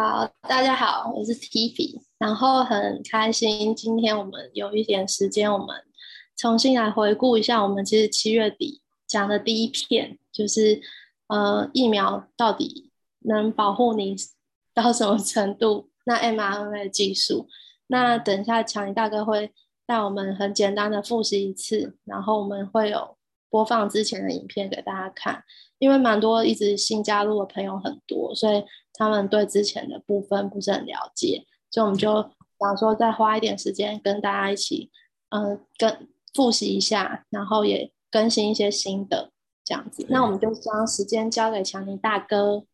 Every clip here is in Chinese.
好，大家好，我是 Tiffy，然后很开心今天我们有一点时间，我们重新来回顾一下我们其实七月底讲的第一片，就是呃疫苗到底能保护你到什么程度？那 mRNA 技术，那等一下强尼大哥会带我们很简单的复习一次，然后我们会有播放之前的影片给大家看，因为蛮多一直新加入的朋友很多，所以。他们对之前的部分不是很了解，所以我们就想说再花一点时间跟大家一起，嗯，跟复习一下，然后也更新一些新的这样子。那我们就将时间交给强尼大哥。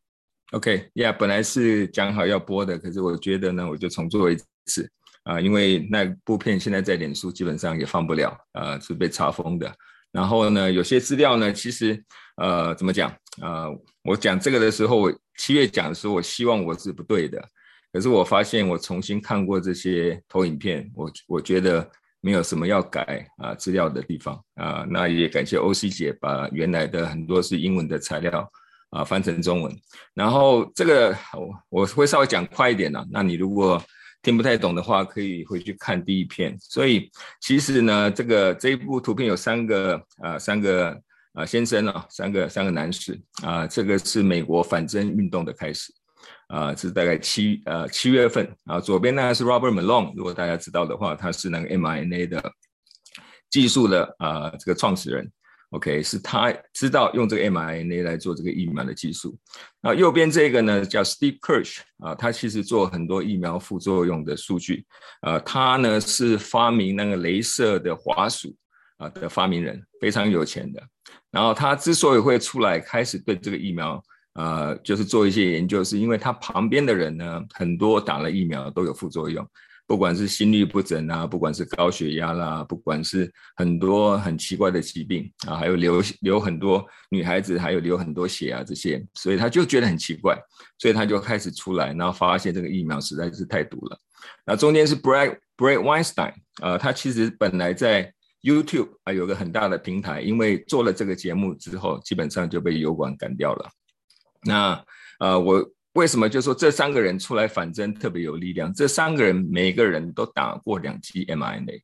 OK，Yeah，本来是讲好要播的，可是我觉得呢，我就重做一次啊，因为那部片现在在脸书基本上也放不了，呃，是被查封的。然后呢，有些资料呢，其实呃，怎么讲？呃，我讲这个的时候。七月讲的时候，我希望我是不对的，可是我发现我重新看过这些投影片，我我觉得没有什么要改啊资料的地方啊。那也感谢欧 C 姐把原来的很多是英文的材料啊翻成中文。然后这个我我会稍微讲快一点呢。那你如果听不太懂的话，可以回去看第一篇。所以其实呢，这个这一部图片有三个啊三个。啊，先生啊，三个三个男士啊，这个是美国反针运动的开始啊，是大概七呃七月份啊。左边呢是 Robert Malone，如果大家知道的话，他是那个 mRNA 的技术的啊这个创始人。OK，是他知道用这个 mRNA 来做这个疫苗的技术。那右边这个呢叫 Steve Kirsch 啊，他其实做很多疫苗副作用的数据啊，他呢是发明那个镭射的滑鼠的发明人，非常有钱的。然后他之所以会出来开始对这个疫苗，呃，就是做一些研究，是因为他旁边的人呢，很多打了疫苗都有副作用，不管是心律不整啊，不管是高血压啦，不管是很多很奇怪的疾病啊，还有流流很多女孩子还有流很多血啊这些，所以他就觉得很奇怪，所以他就开始出来，然后发现这个疫苗实在是太毒了。那中间是 Brad Brad Weinstein，呃，他其实本来在。YouTube 啊，有个很大的平台，因为做了这个节目之后，基本上就被油管赶掉了。那呃，我为什么就说这三个人出来反针特别有力量？这三个人每个人都打过两剂 mRNA。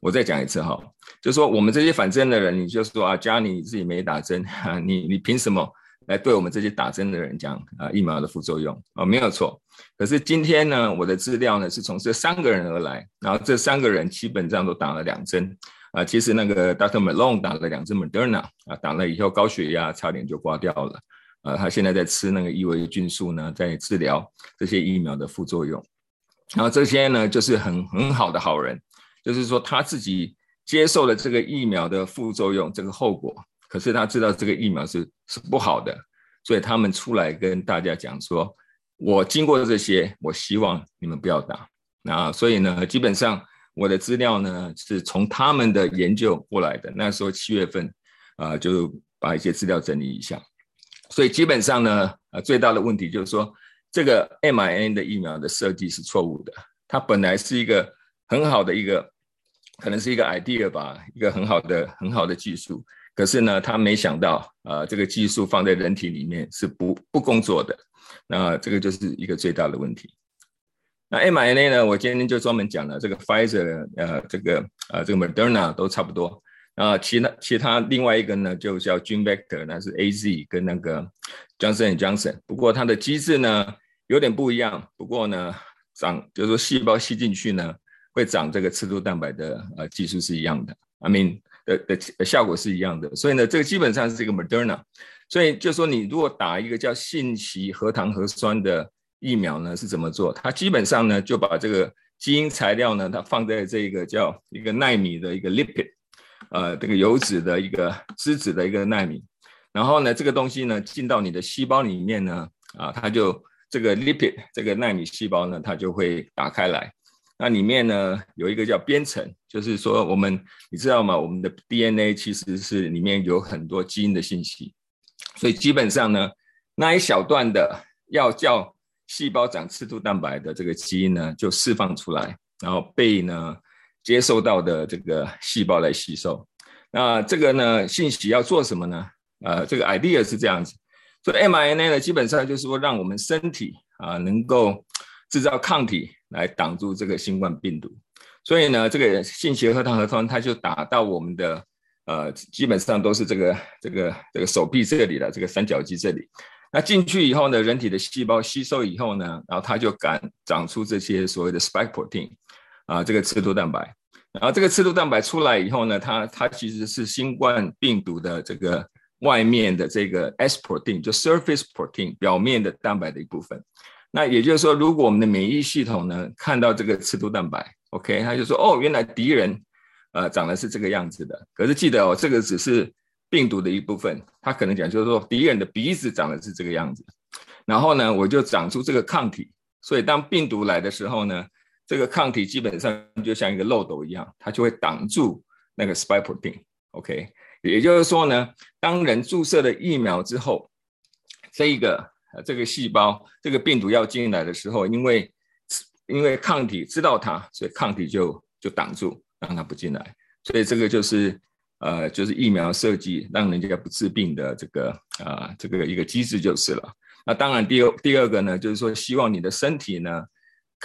我再讲一次哈，就说我们这些反针的人，你就说啊，加你自己没打针，你你凭什么来对我们这些打针的人讲啊疫苗的副作用啊？没有错。可是今天呢，我的资料呢是从这三个人而来，然后这三个人基本上都打了两针。啊，其实那个 Dr. Malone 打了两支 Moderna 啊，打了以后高血压差点就挂掉了。啊，他现在在吃那个异维菌素呢，在治疗这些疫苗的副作用。然后这些呢，就是很很好的好人，就是说他自己接受了这个疫苗的副作用这个后果，可是他知道这个疫苗是是不好的，所以他们出来跟大家讲说，我经过这些，我希望你们不要打。那所以呢，基本上。我的资料呢是从他们的研究过来的，那时候七月份，啊，就把一些资料整理一下。所以基本上呢，呃，最大的问题就是说，这个 mRNA 的疫苗的设计是错误的。它本来是一个很好的一个，可能是一个 idea 吧，一个很好的很好的技术。可是呢，他没想到，啊，这个技术放在人体里面是不不工作的。那这个就是一个最大的问题。那 mRNA 呢？我今天就专门讲了这个 Pfizer，呃，这个呃，这个 Moderna 都差不多。啊，其他其他另外一个呢，就叫 Gene Vector，那是 AZ 跟那个 Johnson Johnson。不过它的机制呢有点不一样。不过呢，长就是说细胞吸进去呢，会长这个刺突蛋白的呃技术是一样的，I mean 的的效果是一样的。所以呢，这个基本上是这个 Moderna。所以就说你如果打一个叫信息核糖核酸的。疫苗呢是怎么做？它基本上呢就把这个基因材料呢，它放在这个叫一个纳米的一个 lipid，呃，这个油脂的一个脂质的一个纳米，然后呢这个东西呢进到你的细胞里面呢，啊，它就这个 lipid 这个纳米细胞呢，它就会打开来，那里面呢有一个叫编程，就是说我们你知道吗？我们的 DNA 其实是里面有很多基因的信息，所以基本上呢那一小段的要叫细胞长刺突蛋白的这个基因呢，就释放出来，然后被呢接受到的这个细胞来吸收。那这个呢信息要做什么呢？呃，这个 idea 是这样子，所以 mRNA 呢，基本上就是说让我们身体啊能够制造抗体来挡住这个新冠病毒。所以呢，这个信息核糖核酸它就打到我们的呃，基本上都是这个这个这个手臂这里的这个三角肌这里。那进去以后呢，人体的细胞吸收以后呢，然后它就敢长出这些所谓的 spike protein 啊，这个刺突蛋白。然后这个刺突蛋白出来以后呢，它它其实是新冠病毒的这个外面的这个 S protein，就 surface protein 表面的蛋白的一部分。那也就是说，如果我们的免疫系统呢看到这个刺突蛋白，OK，他就说哦，原来敌人呃长得是这个样子的。可是记得哦，这个只是病毒的一部分，他可能讲就是说敌人的鼻子长得是这个样子。然后呢，我就长出这个抗体，所以当病毒来的时候呢。这个抗体基本上就像一个漏斗一样，它就会挡住那个 spike protein，OK，也就是说呢，当人注射了疫苗之后，这一个这个细胞这个病毒要进来的时候，因为因为抗体知道它，所以抗体就就挡住，让它不进来。所以这个就是呃就是疫苗设计让人家不治病的这个啊这个一个机制就是了。那当然第二第二个呢，就是说希望你的身体呢。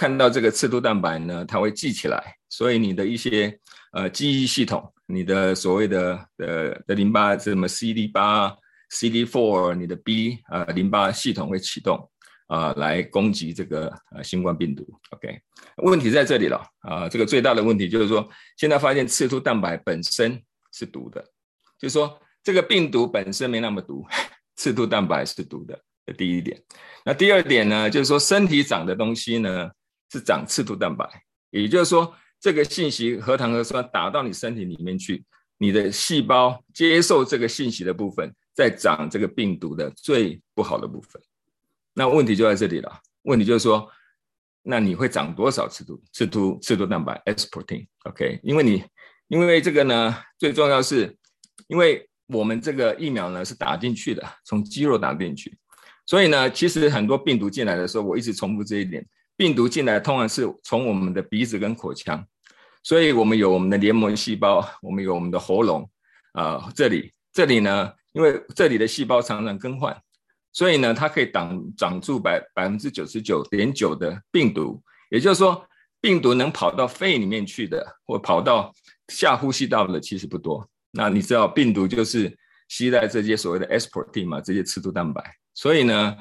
看到这个刺突蛋白呢，它会记起来，所以你的一些呃记忆系统，你的所谓的呃的淋巴什么 CD 八、CD four，你的 B 呃淋巴系统会启动啊，来攻击这个呃新冠病毒。OK，问题在这里了啊，这个最大的问题就是说，现在发现刺突蛋白本身是毒的，就是说这个病毒本身没那么毒，刺突蛋白是毒的。这第一点，那第二点呢，就是说身体长的东西呢。是长刺突蛋白，也就是说，这个信息核糖核酸打到你身体里面去，你的细胞接受这个信息的部分，在长这个病毒的最不好的部分。那问题就在这里了，问题就是说，那你会长多少刺突刺突刺突蛋白 S protein？OK？因为你因为这个呢，最重要是，因为我们这个疫苗呢是打进去的，从肌肉打进去，所以呢，其实很多病毒进来的时候，我一直重复这一点。病毒进来通常是从我们的鼻子跟口腔，所以我们有我们的黏膜细胞，我们有我们的喉咙，啊，这里这里呢，因为这里的细胞常常更换，所以呢，它可以挡挡住百百分之九十九点九的病毒，也就是说，病毒能跑到肺里面去的，或跑到下呼吸道的其实不多。那你知道，病毒就是吸在这些所谓的 S protein 嘛，这些刺突蛋白，所以呢，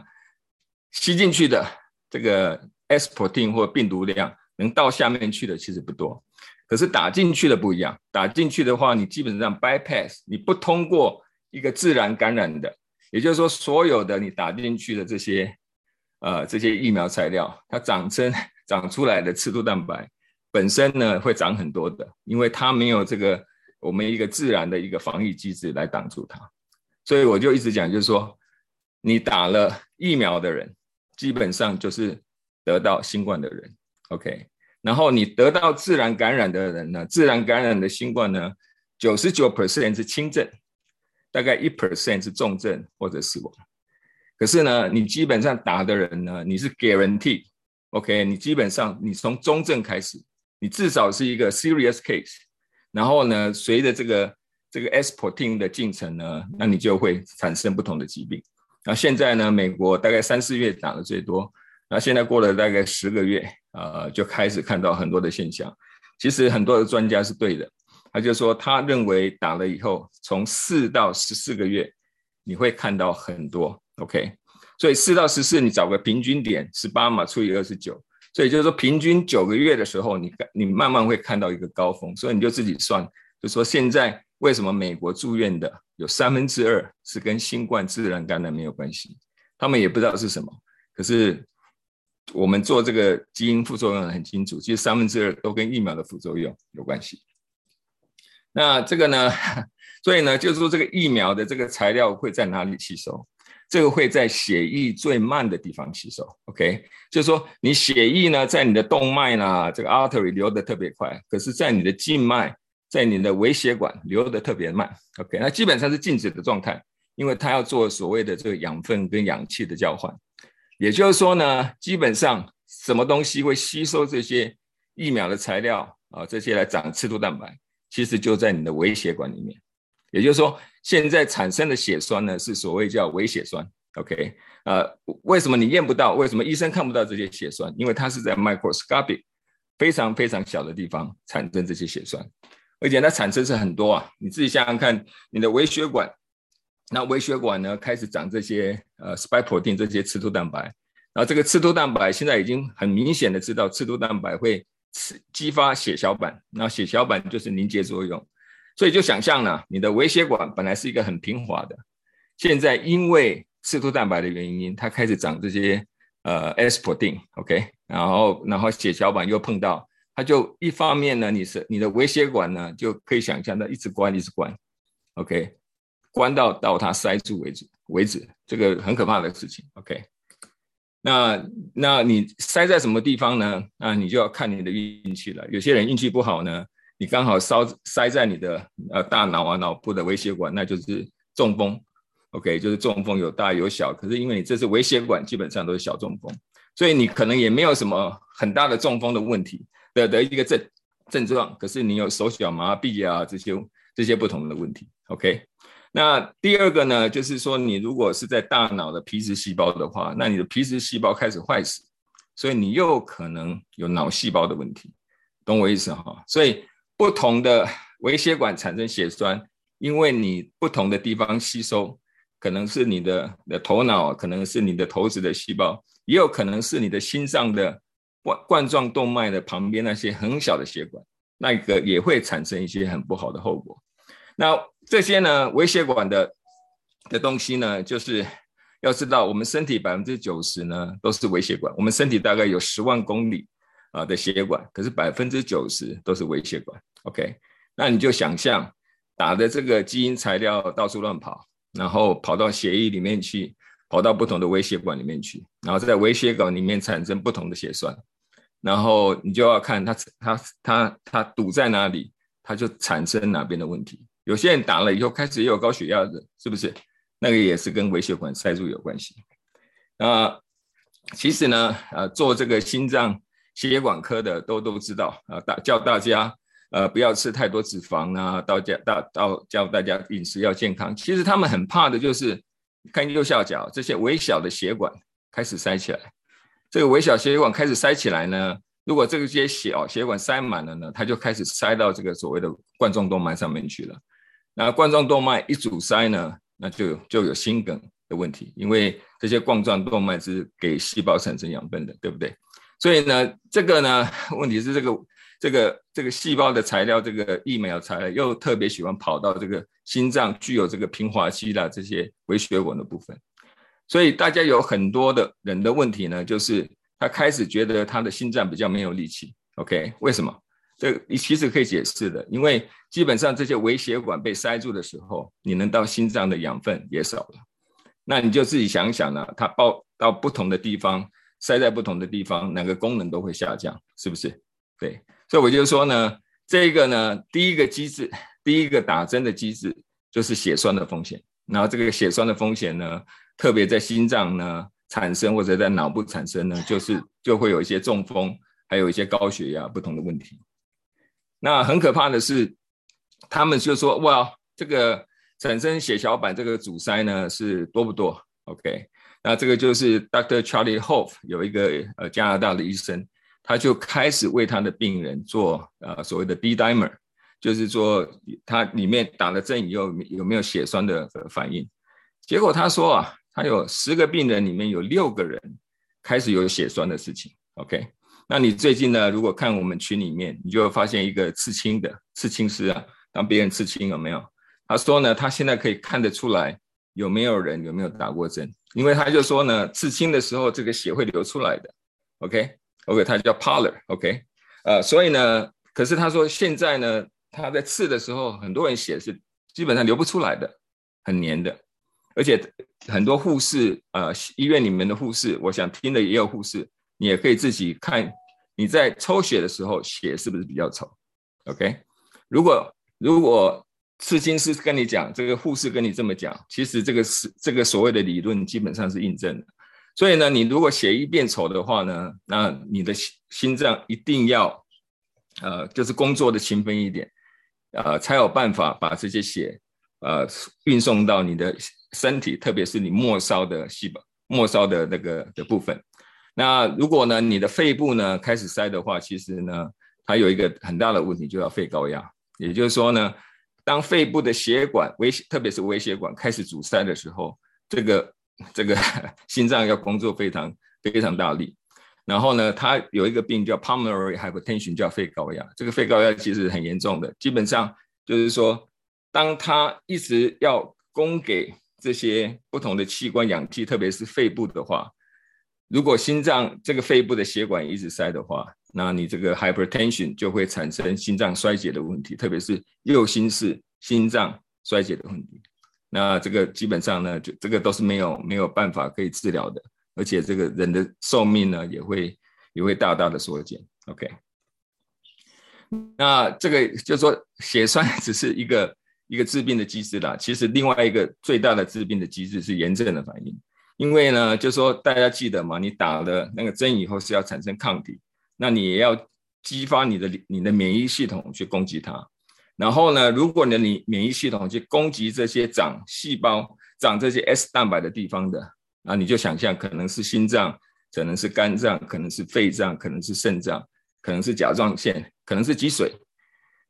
吸进去的这个。S protein 或病毒量能到下面去的其实不多，可是打进去的不一样。打进去的话，你基本上 bypass，你不通过一个自然感染的，也就是说，所有的你打进去的这些呃这些疫苗材料，它长成长出来的刺突蛋白本身呢会长很多的，因为它没有这个我们一个自然的一个防御机制来挡住它。所以我就一直讲，就是说，你打了疫苗的人，基本上就是。得到新冠的人，OK，然后你得到自然感染的人呢？自然感染的新冠呢，九十九 percent 是轻症，大概一 percent 是重症或者死亡。可是呢，你基本上打的人呢，你是 guarantee，OK，你基本上你从中症开始，你至少是一个 serious case，然后呢，随着这个这个 S protein 的进程呢，那你就会产生不同的疾病。那现在呢，美国大概三四月打的最多。那现在过了大概十个月，呃，就开始看到很多的现象。其实很多的专家是对的，他就说他认为打了以后，从四到十四个月，你会看到很多。OK，所以四到十四，你找个平均点，十八嘛除以二十九，所以就是说平均九个月的时候，你你慢慢会看到一个高峰。所以你就自己算，就说现在为什么美国住院的有三分之二是跟新冠自然感染没有关系，他们也不知道是什么，可是。我们做这个基因副作用很清楚，其实三分之二都跟疫苗的副作用有关系。那这个呢，所以呢，就是说这个疫苗的这个材料会在哪里吸收？这个会在血液最慢的地方吸收。OK，就是说你血液呢，在你的动脉呢，这个 artery 流的特别快，可是在你的静脉，在你的微血管流的特别慢。OK，那基本上是静止的状态，因为它要做所谓的这个养分跟氧气的交换。也就是说呢，基本上什么东西会吸收这些疫苗的材料啊？这些来长刺突蛋白，其实就在你的微血管里面。也就是说，现在产生的血栓呢，是所谓叫微血栓 OK，呃，为什么你验不到？为什么医生看不到这些血栓？因为它是在 microscopic 非常非常小的地方产生这些血栓，而且它产生是很多啊。你自己想想看，你的微血管，那微血管呢开始长这些呃 spike protein 这些刺突蛋白，然后这个刺突蛋白现在已经很明显的知道刺突蛋白会激发血小板，那血小板就是凝结作用，所以就想象呢，你的微血管本来是一个很平滑的，现在因为刺突蛋白的原因，它开始长这些呃 S protein，OK，然后然后血小板又碰到，它就一方面呢，你是你的微血管呢就可以想象到一直关一直关，OK，关到到它塞住为止为止，这个很可怕的事情，OK，那那你塞在什么地方呢？那你就要看你的运气了。有些人运气不好呢，你刚好烧塞在你的呃大脑啊脑部的微血管，那就是中风。OK，就是中风有大有小，可是因为你这是微血管，基本上都是小中风，所以你可能也没有什么很大的中风的问题的的一个症症状，可是你有手脚麻痹啊这些这些不同的问题。OK，那第二个呢，就是说你如果是在大脑的皮质细胞的话，那你的皮质细胞开始坏死，所以你又可能有脑细胞的问题，懂我意思哈？所以不同的微血管产生血栓，因为你不同的地方吸收。可能是你的的头脑，可能是你的头子的细胞，也有可能是你的心脏的冠冠状动脉的旁边那些很小的血管，那个也会产生一些很不好的后果。那这些呢，微血管的的东西呢，就是要知道，我们身体百分之九十呢都是微血管，我们身体大概有十万公里啊的血管，可是百分之九十都是微血管。OK，那你就想象打的这个基因材料到处乱跑。然后跑到血液里面去，跑到不同的微血管里面去，然后在微血管里面产生不同的血栓，然后你就要看它它它它堵在哪里，它就产生哪边的问题。有些人打了以后开始也有高血压的，是不是？那个也是跟微血管塞住有关系。那其实呢，呃，做这个心脏血管科的都都知道啊，大叫大家。呃，不要吃太多脂肪啊！到家到到教大家饮食要健康。其实他们很怕的就是，看右下角这些微小的血管开始塞起来。这个微小血管开始塞起来呢，如果这个些小血管塞满了呢，它就开始塞到这个所谓的冠状动脉上面去了。那冠状动脉一阻塞呢，那就就有心梗的问题，因为这些冠状动脉是给细胞产生养分的，对不对？所以呢，这个呢，问题是这个。这个这个细胞的材料，这个疫苗材料又特别喜欢跑到这个心脏具有这个平滑肌的这些微血管的部分，所以大家有很多的人的问题呢，就是他开始觉得他的心脏比较没有力气。OK，为什么？这你其实可以解释的，因为基本上这些微血管被塞住的时候，你能到心脏的养分也少了。那你就自己想想呢，它报到不同的地方，塞在不同的地方，哪个功能都会下降，是不是？对。所以我就说呢，这个呢，第一个机制，第一个打针的机制就是血栓的风险。然后这个血栓的风险呢，特别在心脏呢产生或者在脑部产生呢，就是就会有一些中风，还有一些高血压不同的问题。那很可怕的是，他们就说哇，这个产生血小板这个阻塞呢是多不多？OK，那这个就是 Dr. Charlie Hoff 有一个呃加拿大的医生。他就开始为他的病人做呃所谓的 B dimer，就是说他里面打了针以后有没有血栓的反应。结果他说啊，他有十个病人里面有六个人开始有血栓的事情。OK，那你最近呢？如果看我们群里面，你就会发现一个刺青的刺青师啊，当别人刺青有没有？他说呢，他现在可以看得出来有没有人有没有打过针，因为他就说呢，刺青的时候这个血会流出来的。OK。OK，他叫 Parler，OK，呃，所以呢，可是他说现在呢，他在刺的时候，很多人血是基本上流不出来的，很黏的，而且很多护士，呃，医院里面的护士，我想听的也有护士，你也可以自己看，你在抽血的时候血是不是比较稠？OK，如果如果刺青师跟你讲，这个护士跟你这么讲，其实这个是这个所谓的理论基本上是印证的。所以呢，你如果血液变稠的话呢，那你的心心脏一定要，呃，就是工作的勤奋一点，呃，才有办法把这些血呃运送到你的身体，特别是你末梢的细胞、末梢的那个的部分。那如果呢，你的肺部呢开始塞的话，其实呢，它有一个很大的问题，就叫肺高压。也就是说呢，当肺部的血管微，特别是微血管开始阻塞的时候，这个这个 心脏要工作非常非常大力。然后呢，它有一个病叫 pulmonary hypertension，叫肺高压。这个肺高压其实很严重的，基本上就是说，当它一直要供给这些不同的器官氧气，特别是肺部的话。如果心脏这个肺部的血管一直塞的话，那你这个 hypertension 就会产生心脏衰竭的问题，特别是右心室心脏衰竭的问题。那这个基本上呢，就这个都是没有没有办法可以治疗的，而且这个人的寿命呢也会也会大大的缩减。OK，那这个就说血栓 只是一个一个治病的机制啦，其实另外一个最大的治病的机制是炎症的反应。因为呢，就说大家记得嘛，你打了那个针以后是要产生抗体，那你也要激发你的你的免疫系统去攻击它。然后呢，如果呢你免疫系统去攻击这些长细胞、长这些 S 蛋白的地方的，那你就想象可能是心脏，可能是肝脏，可能是肺脏，可能是肾脏，可能是甲状腺，可能是脊髓。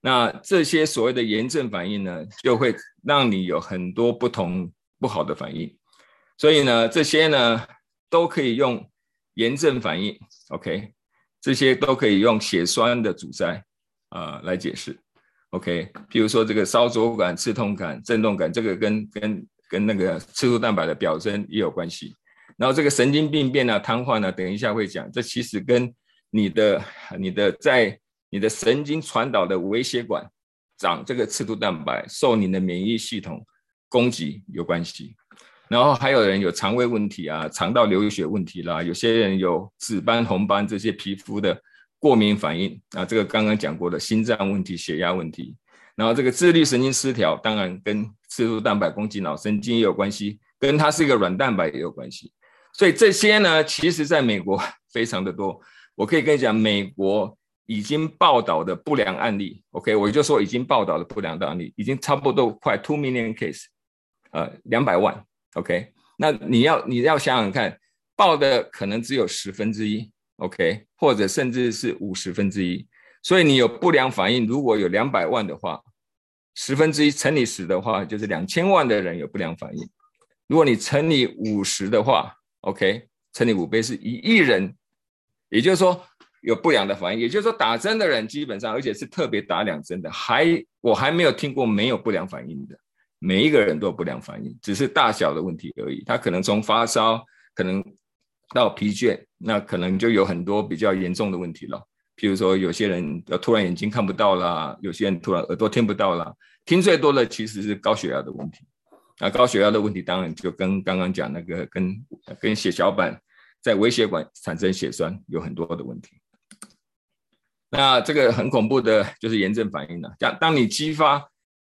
那这些所谓的炎症反应呢，就会让你有很多不同不好的反应。所以呢，这些呢都可以用炎症反应，OK，这些都可以用血栓的阻塞啊来解释，OK。譬如说这个烧灼感、刺痛感、震动感，这个跟跟跟那个刺突蛋白的表征也有关系。然后这个神经病变啊、瘫痪呢，等一下会讲，这其实跟你的你的在你的神经传导的微血管长这个刺突蛋白，受你的免疫系统攻击有关系。然后还有人有肠胃问题啊，肠道流血问题啦，有些人有紫斑、红斑这些皮肤的过敏反应啊，这个刚刚讲过的心脏问题、血压问题，然后这个自律神经失调，当然跟刺突蛋白攻击脑神经也有关系，跟它是一个软蛋白也有关系。所以这些呢，其实在美国 非常的多。我可以跟你讲，美国已经报道的不良案例，OK，我就说已经报道的不良的案例，已经差不多快 two million case，呃，两百万。OK，那你要你要想想看，报的可能只有十分之一，OK，或者甚至是五十分之一，所以你有不良反应，如果有两百万的话，十分之一乘以十的话，就是两千万的人有不良反应。如果你乘以五十的话，OK，乘以五倍是一亿人，也就是说有不良的反应，也就是说打针的人基本上，而且是特别打两针的，还我还没有听过没有不良反应的。每一个人都有不良反应，只是大小的问题而已。他可能从发烧，可能到疲倦，那可能就有很多比较严重的问题了。譬如说，有些人突然眼睛看不到啦，有些人突然耳朵听不到啦。听最多的其实是高血压的问题。那高血压的问题，当然就跟刚刚讲那个跟跟血小板在微血管产生血栓有很多的问题。那这个很恐怖的就是炎症反应了。当当你激发。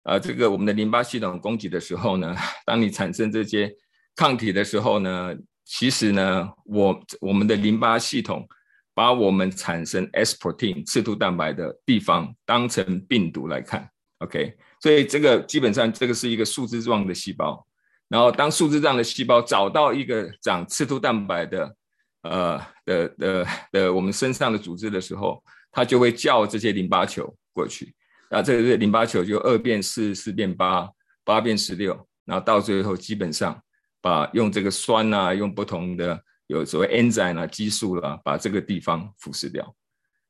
啊，这个我们的淋巴系统攻击的时候呢，当你产生这些抗体的时候呢，其实呢，我我们的淋巴系统把我们产生 S protein 刺突蛋白的地方当成病毒来看，OK，所以这个基本上这个是一个树枝状的细胞，然后当树枝状的细胞找到一个长刺突蛋白的呃的的的我们身上的组织的时候，它就会叫这些淋巴球过去。啊，这个是淋巴球就二变四，四变八，八变十六，然后到最后基本上把用这个酸啊，用不同的有所谓 enzyme 啊、激素啦，把这个地方腐蚀掉。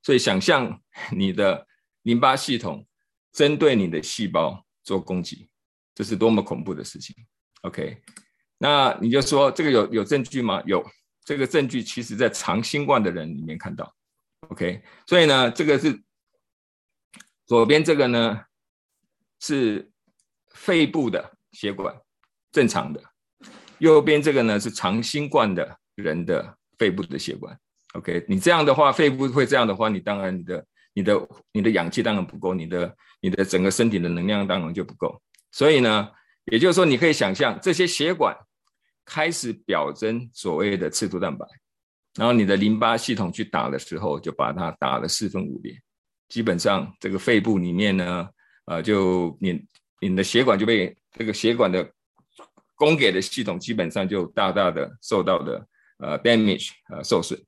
所以想象你的淋巴系统针对你的细胞做攻击，这是多么恐怖的事情。OK，那你就说这个有有证据吗？有，这个证据其实在长新冠的人里面看到。OK，所以呢，这个是。左边这个呢是肺部的血管正常的，右边这个呢是长新冠的人的肺部的血管。OK，你这样的话，肺部会这样的话，你当然你的你的你的氧气当然不够，你的你的整个身体的能量当然就不够。所以呢，也就是说，你可以想象这些血管开始表征所谓的刺突蛋白，然后你的淋巴系统去打的时候，就把它打了四分五裂。基本上，这个肺部里面呢，呃，就你你的血管就被这个血管的供给的系统基本上就大大的受到的呃 damage 呃受损。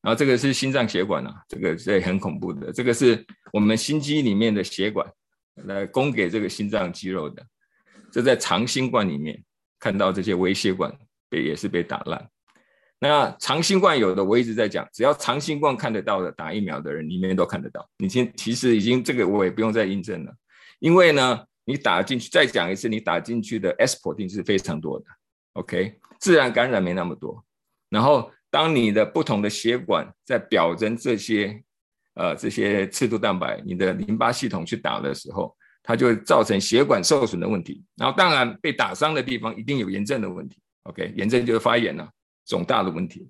然后这个是心脏血管啊，这个是很恐怖的。这个是我们心肌里面的血管来供给这个心脏肌肉的。这在长新冠里面看到这些微血管被也是被打烂。那长新冠有的我一直在讲，只要长新冠看得到的打疫苗的人里面都看得到。你先其实已经这个我也不用再印证了，因为呢你打进去再讲一次，你打进去的 SPOT 是非常多的。OK，自然感染没那么多，然后。当你的不同的血管在表征这些，呃，这些刺突蛋白，你的淋巴系统去打的时候，它就会造成血管受损的问题。然后，当然被打伤的地方一定有炎症的问题。OK，炎症就是发炎了，肿大的问题。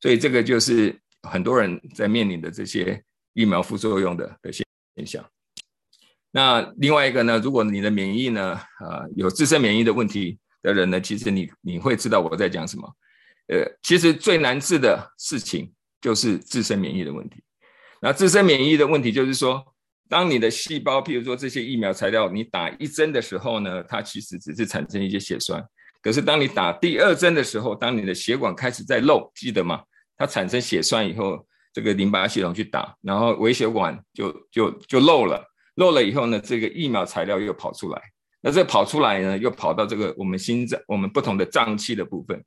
所以这个就是很多人在面临的这些疫苗副作用的的现现象。那另外一个呢，如果你的免疫呢，呃，有自身免疫的问题的人呢，其实你你会知道我在讲什么。呃，其实最难治的事情就是自身免疫的问题。那自身免疫的问题就是说，当你的细胞，譬如说这些疫苗材料，你打一针的时候呢，它其实只是产生一些血栓。可是当你打第二针的时候，当你的血管开始在漏，记得吗？它产生血栓以后，这个淋巴系统去打，然后微血管就就就漏了。漏了以后呢，这个疫苗材料又跑出来。那这跑出来呢，又跑到这个我们心脏、我们不同的脏器的部分。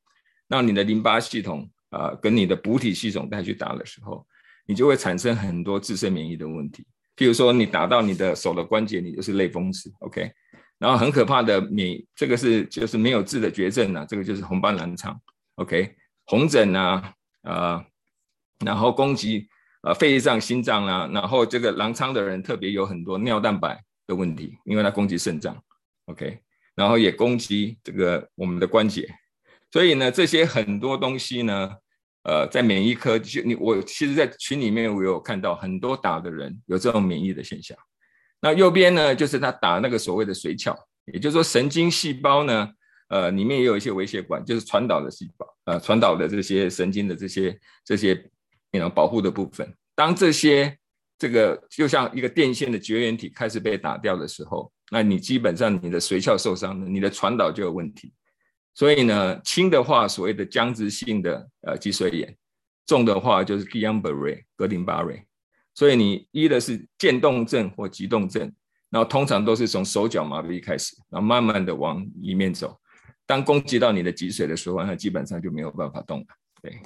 让你的淋巴系统啊，跟你的补体系统再去打的时候，你就会产生很多自身免疫的问题。譬如说，你打到你的手的关节，你就是类风湿，OK。然后很可怕的免，这个是就是没有治的绝症啊，这个就是红斑狼疮，OK。红疹啊，呃，然后攻击呃肺脏、心脏啊，然后这个狼疮的人特别有很多尿蛋白的问题，因为它攻击肾脏，OK。然后也攻击这个我们的关节。所以呢，这些很多东西呢，呃，在免疫科就你我其实，在群里面我有看到很多打的人有这种免疫的现象。那右边呢，就是他打那个所谓的髓鞘，也就是说神经细胞呢，呃，里面也有一些微血管，就是传导的细胞，呃，传导的这些神经的这些这些那种保护的部分。当这些这个就像一个电线的绝缘体开始被打掉的时候，那你基本上你的髓鞘受伤了，你的传导就有问题。所以呢，轻的话所谓的僵直性的呃脊髓炎，重的话就是 Guillain-Barré 格林巴瑞。所以你一的是渐冻症或急冻症，然后通常都是从手脚麻痹开始，然后慢慢的往里面走。当攻击到你的脊髓的时候，那基本上就没有办法动了。对。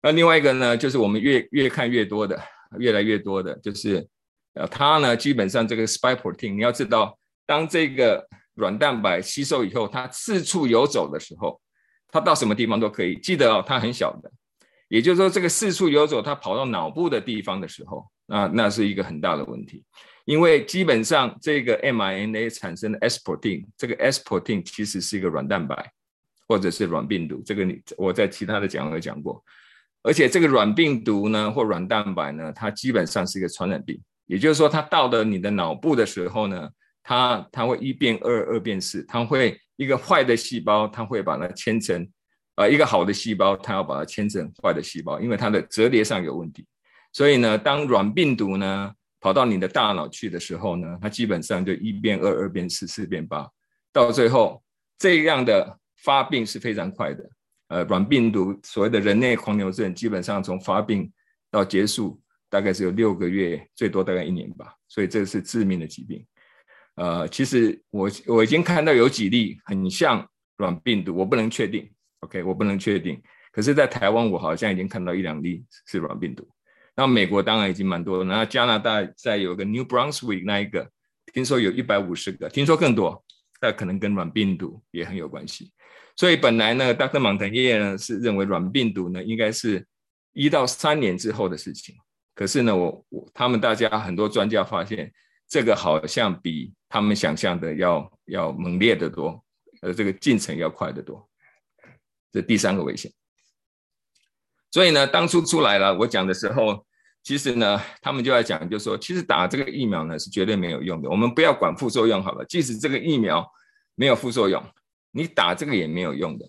那另外一个呢，就是我们越越看越多的，越来越多的，就是呃，它呢基本上这个 spike protein，你要知道，当这个软蛋白吸收以后，它四处游走的时候，它到什么地方都可以。记得哦，它很小的，也就是说，这个四处游走，它跑到脑部的地方的时候，那那是一个很大的问题。因为基本上这个 mRNA 产生的 S protein，这个 S protein 其实是一个软蛋白或者是软病毒。这个你我在其他的讲有讲过。而且这个软病毒呢，或软蛋白呢，它基本上是一个传染病。也就是说，它到了你的脑部的时候呢。它它会一变二，二变四，它会一个坏的细胞，它会把它牵成，呃，一个好的细胞，它要把它牵成坏的细胞，因为它的折叠上有问题。所以呢，当软病毒呢跑到你的大脑去的时候呢，它基本上就一变二，二变四，四变八，到最后这样的发病是非常快的。呃，软病毒所谓的人类狂牛症，基本上从发病到结束大概是有六个月，最多大概一年吧。所以这是致命的疾病。呃，其实我我已经看到有几例很像软病毒，我不能确定，OK，我不能确定。可是，在台湾我好像已经看到一两例是软病毒。那美国当然已经蛮多了，那加拿大在有个 New Brunswick 那一个，听说有一百五十个，听说更多，那可能跟软病毒也很有关系。所以本来呢，Dr. 蒙腾爷爷呢是认为软病毒呢应该是一到三年之后的事情。可是呢，我我他们大家很多专家发现。这个好像比他们想象的要要猛烈的多，呃，这个进程要快得多。这第三个危险。所以呢，当初出来了，我讲的时候，其实呢，他们就在讲，就说其实打这个疫苗呢是绝对没有用的。我们不要管副作用好了，即使这个疫苗没有副作用，你打这个也没有用的，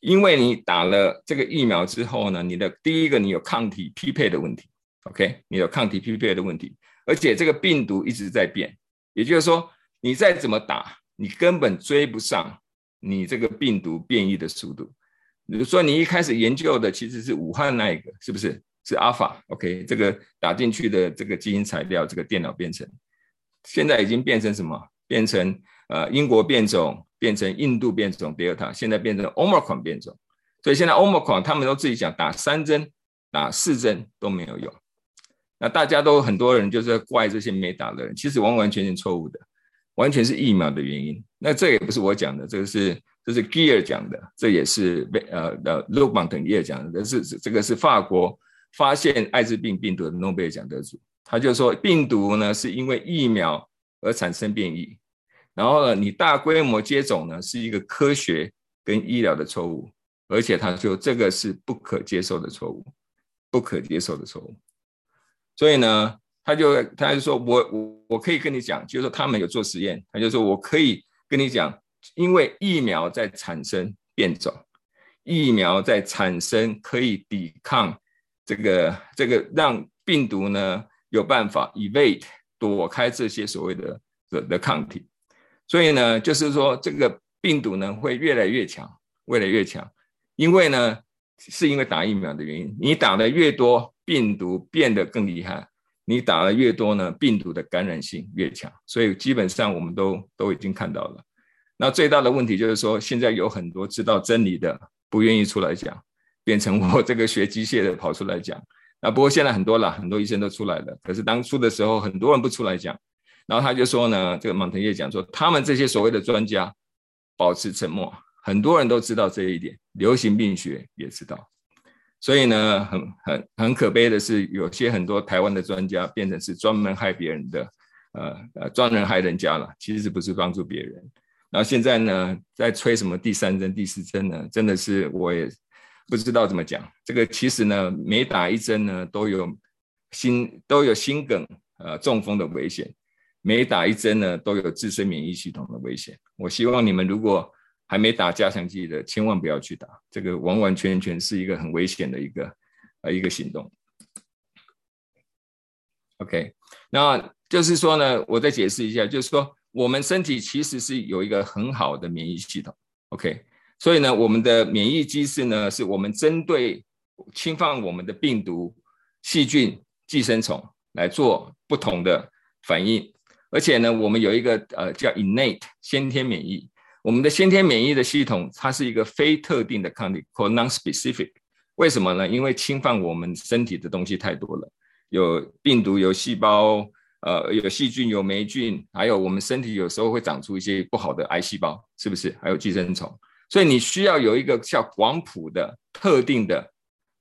因为你打了这个疫苗之后呢，你的第一个你有抗体匹配的问题，OK，你有抗体匹配的问题。而且这个病毒一直在变，也就是说，你再怎么打，你根本追不上你这个病毒变异的速度。比如说，你一开始研究的其实是武汉那一个，是不是？是阿法，OK，这个打进去的这个基因材料，这个电脑编程，现在已经变成什么？变成呃英国变种，变成印度变种 Delta，现在变成 Omicron 变种。所以现在 Omicron 他们都自己讲打三针、打四针都没有用。那大家都很多人就是怪这些没打的人，其实完完全全错误的，完全是疫苗的原因。那这也不是我讲的，这个是这是 Gear 讲的，这也是被呃的 l u c Montagnier 也讲的，是这个是法国发现艾滋病病毒的诺贝尔奖得主，他就说病毒呢是因为疫苗而产生变异，然后呢你大规模接种呢是一个科学跟医疗的错误，而且他说这个是不可接受的错误，不可接受的错误。所以呢，他就他就说，我我我可以跟你讲，就是说他们有做实验，他就说我可以跟你讲，因为疫苗在产生变种，疫苗在产生可以抵抗这个这个让病毒呢有办法 evade 躲开这些所谓的的的抗体，所以呢，就是说这个病毒呢会越来越强，越来越强，因为呢是因为打疫苗的原因，你打的越多。病毒变得更厉害，你打的越多呢，病毒的感染性越强，所以基本上我们都都已经看到了。那最大的问题就是说，现在有很多知道真理的不愿意出来讲，变成我这个学机械的跑出来讲。那不过现在很多了，很多医生都出来了。可是当初的时候，很多人不出来讲。然后他就说呢，这个蒙腾叶讲说，他们这些所谓的专家保持沉默，很多人都知道这一点，流行病学也知道。所以呢，很很很可悲的是，有些很多台湾的专家变成是专门害别人的，呃呃，专门害人家了，其实不是帮助别人。然后现在呢，在吹什么第三针、第四针呢？真的是我也不知道怎么讲。这个其实呢，每打一针呢，都有心都有心梗、呃中风的危险；每打一针呢，都有自身免疫系统的危险。我希望你们如果。还没打加强剂的，千万不要去打，这个完完全全是一个很危险的一个呃一个行动。OK，那就是说呢，我再解释一下，就是说我们身体其实是有一个很好的免疫系统。OK，所以呢，我们的免疫机制呢，是我们针对侵犯我们的病毒、细菌、寄生虫来做不同的反应，而且呢，我们有一个呃叫 innate 先天免疫。我们的先天免疫的系统，它是一个非特定的抗体或 non-specific。为什么呢？因为侵犯我们身体的东西太多了，有病毒、有细胞、呃，有细菌、有霉菌，还有我们身体有时候会长出一些不好的癌细胞，是不是？还有寄生虫，所以你需要有一个叫广谱的、特定的、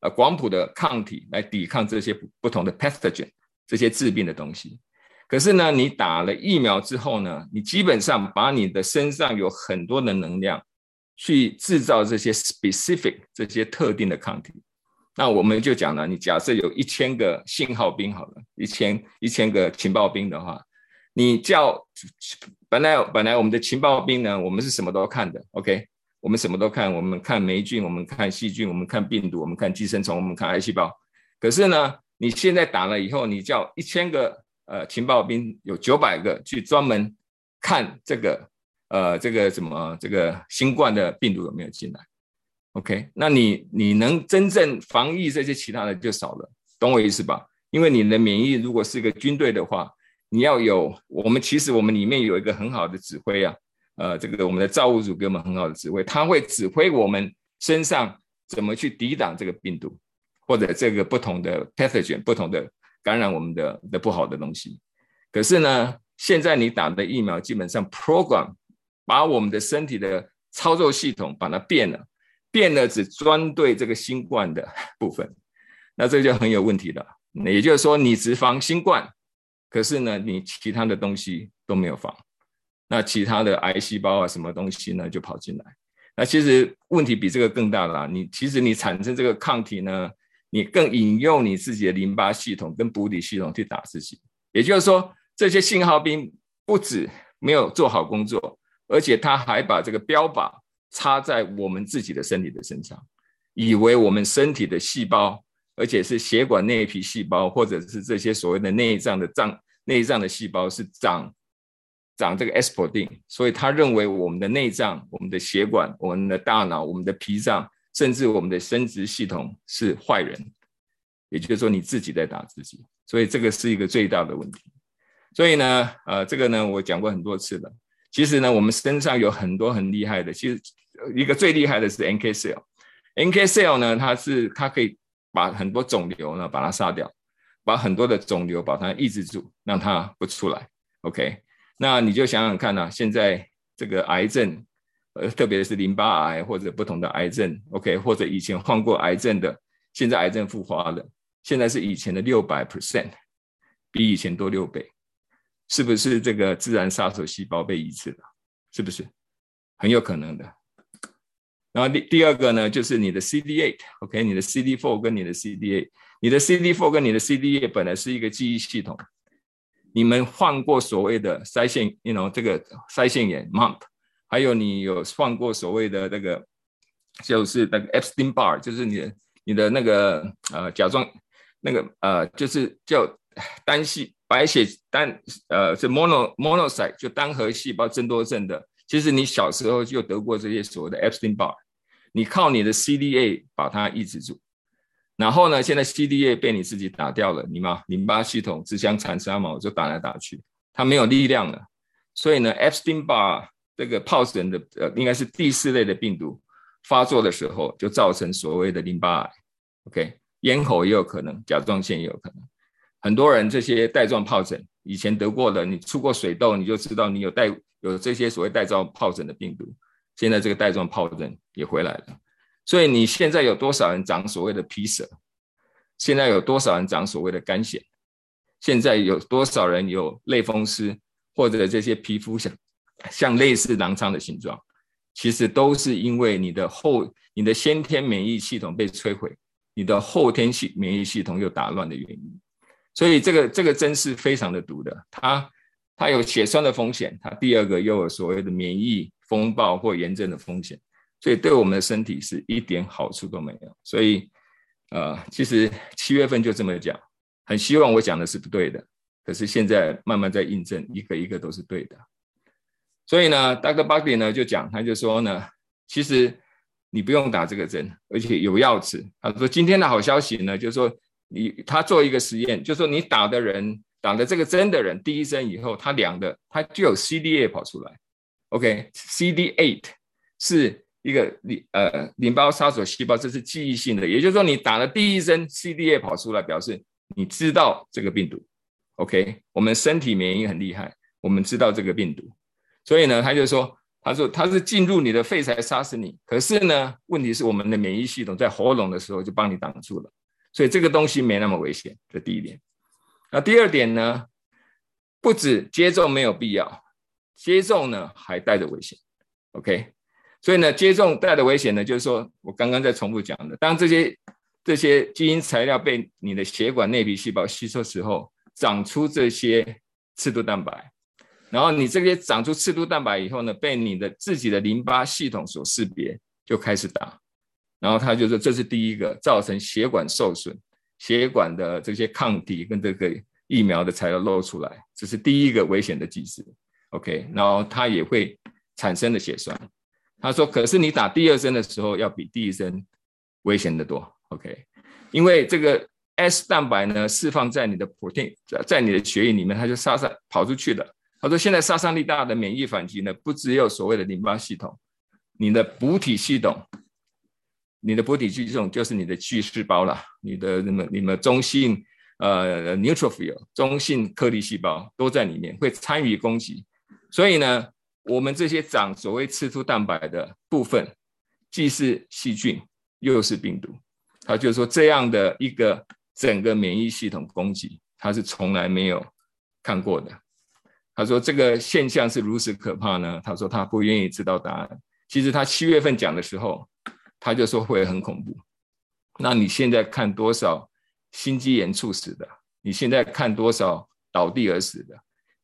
呃，广谱的抗体来抵抗这些不同的 pathogen，这些致病的东西。可是呢，你打了疫苗之后呢，你基本上把你的身上有很多的能量去制造这些 specific 这些特定的抗体。那我们就讲了，你假设有一千个信号兵好了，一千一千个情报兵的话，你叫本来本来我们的情报兵呢，我们是什么都看的，OK，我们什么都看，我们看霉菌，我们看细菌，我们看病毒，我们看寄生虫，我们看癌细胞。可是呢，你现在打了以后，你叫一千个。呃，情报兵有九百个去专门看这个，呃，这个什么这个新冠的病毒有没有进来？OK，那你你能真正防疫这些其他的就少了，懂我意思吧？因为你的免疫如果是一个军队的话，你要有我们其实我们里面有一个很好的指挥啊，呃，这个我们的造物主给我们很好的指挥，他会指挥我们身上怎么去抵挡这个病毒或者这个不同的 pathogen 不同的。感染我们的的不好的东西，可是呢，现在你打的疫苗基本上 program 把我们的身体的操作系统把它变了，变了只专对这个新冠的部分，那这就很有问题了。也就是说，你只防新冠，可是呢，你其他的东西都没有防，那其他的癌细胞啊什么东西呢就跑进来，那其实问题比这个更大了。你其实你产生这个抗体呢？你更引用你自己的淋巴系统跟补底系统去打自己，也就是说，这些信号兵不止没有做好工作，而且他还把这个标靶插在我们自己的身体的身上，以为我们身体的细胞，而且是血管内皮细胞，或者是这些所谓的内脏的脏内脏的细胞是长长这个 aspirin，所以他认为我们的内脏、我们的血管、我们的大脑、我们的脾脏，甚至我们的生殖系统是坏人。也就是说，你自己在打自己，所以这个是一个最大的问题。所以呢，呃，这个呢，我讲过很多次了。其实呢，我们身上有很多很厉害的，其实一个最厉害的是 NK cell。NK cell 呢，它是它可以把很多肿瘤呢把它杀掉，把很多的肿瘤把它抑制住，让它不出来。OK，那你就想想看呐，现在这个癌症，呃，特别是淋巴癌或者不同的癌症，OK，或者以前患过癌症的，现在癌症复发了，现在是以前的六百 percent，比以前多六倍。是不是这个自然杀手细胞被移植了？是不是很有可能的？然后第第二个呢，就是你的 CD8，OK，你的 CD4 跟你的 CD8，你的 CD4 跟你的 CD8 本来是一个记忆系统。你们患过所谓的腮腺，you know 这个腮腺炎 （MUMP），还有你有患过所谓的那个，就是那个 Epstein Barr，就是你的你的那个呃甲状那个呃就是叫单细。白血单呃是 mono monocyte 就单核细胞增多症的，其实你小时候就得过这些所谓的 Epstein Barr，你靠你的 CDA 把它抑制住，然后呢，现在 CDA 被你自己打掉了，你嘛淋巴系统自相残杀嘛，我就打来打去，它没有力量了，所以呢，Epstein Barr 这个疱疹的呃应该是第四类的病毒发作的时候，就造成所谓的淋巴癌，OK，咽喉也有可能，甲状腺也有可能。很多人这些带状疱疹以前得过的，你出过水痘，你就知道你有带有这些所谓带状疱疹的病毒。现在这个带状疱疹也回来了，所以你现在有多少人长所谓的皮疹？现在有多少人长所谓的肝癣？现在有多少人有类风湿或者这些皮肤像像类似囊疮的形状？其实都是因为你的后你的先天免疫系统被摧毁，你的后天系免疫系统又打乱的原因。所以这个这个针是非常的毒的，它它有血栓的风险，它第二个又有所谓的免疫风暴或炎症的风险，所以对我们的身体是一点好处都没有。所以，呃，其实七月份就这么讲，很希望我讲的是不对的，可是现在慢慢在印证，一个一个都是对的。所以呢，Dr. Buckley 呢就讲，他就说呢，其实你不用打这个针，而且有药吃。他说今天的好消息呢，就是说。你他做一个实验，就说你打的人打的这个针的人，第一针以后他量的，他就有 CD8 跑出来。OK，CD8 是一个淋呃淋巴杀手细胞，这是记忆性的，也就是说你打了第一针 CD8 跑出来，表示你知道这个病毒。OK，我们身体免疫很厉害，我们知道这个病毒，所以呢，他就说，他说他是进入你的肺才杀死你，可是呢，问题是我们的免疫系统在喉咙的时候就帮你挡住了。所以这个东西没那么危险，这第一点。那第二点呢？不止接种没有必要，接种呢还带着危险。OK，所以呢，接种带的危险呢，就是说我刚刚在重复讲的，当这些这些基因材料被你的血管内皮细胞吸收时候，长出这些刺突蛋白，然后你这些长出刺突蛋白以后呢，被你的自己的淋巴系统所识别，就开始打。然后他就说，这是第一个造成血管受损、血管的这些抗体跟这个疫苗的材料漏出来，这是第一个危险的机制。OK，然后它也会产生的血栓。他说，可是你打第二针的时候，要比第一针危险的多。OK，因为这个 S 蛋白呢，释放在你的 protein 在你的血液里面，它就杀伤跑出去了。他说，现在杀伤力大的免疫反击呢，不只有所谓的淋巴系统，你的补体系统。你的补体系统就是你的巨噬胞了，你的那么你们中性呃 neutrophil 中性颗粒细胞都在里面会参与攻击，所以呢，我们这些长所谓刺突蛋白的部分，既是细菌又是病毒，他就说这样的一个整个免疫系统攻击，他是从来没有看过的。他说这个现象是如此可怕呢，他说他不愿意知道答案。其实他七月份讲的时候。他就说会很恐怖。那你现在看多少心肌炎猝死的？你现在看多少倒地而死的？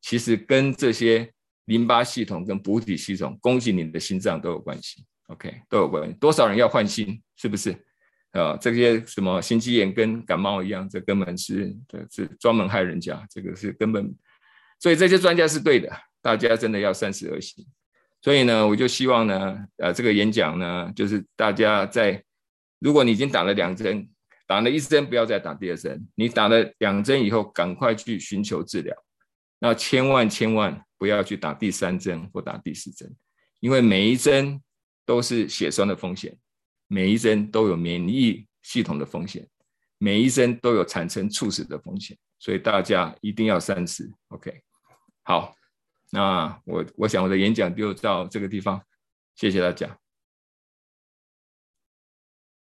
其实跟这些淋巴系统跟补体系统攻击你的心脏都有关系。OK，都有关系。多少人要换心？是不是？啊，这些什么心肌炎跟感冒一样，这根本是这是专门害人家。这个是根本。所以这些专家是对的。大家真的要三思而行。所以呢，我就希望呢，呃，这个演讲呢，就是大家在，如果你已经打了两针，打了一针，不要再打第二针。你打了两针以后，赶快去寻求治疗。那千万千万不要去打第三针或打第四针，因为每一针都是血栓的风险，每一针都有免疫系统的风险，每一针都有产生猝死的风险。所以大家一定要三思。OK，好。那我我想我的演讲就到这个地方，谢谢大家。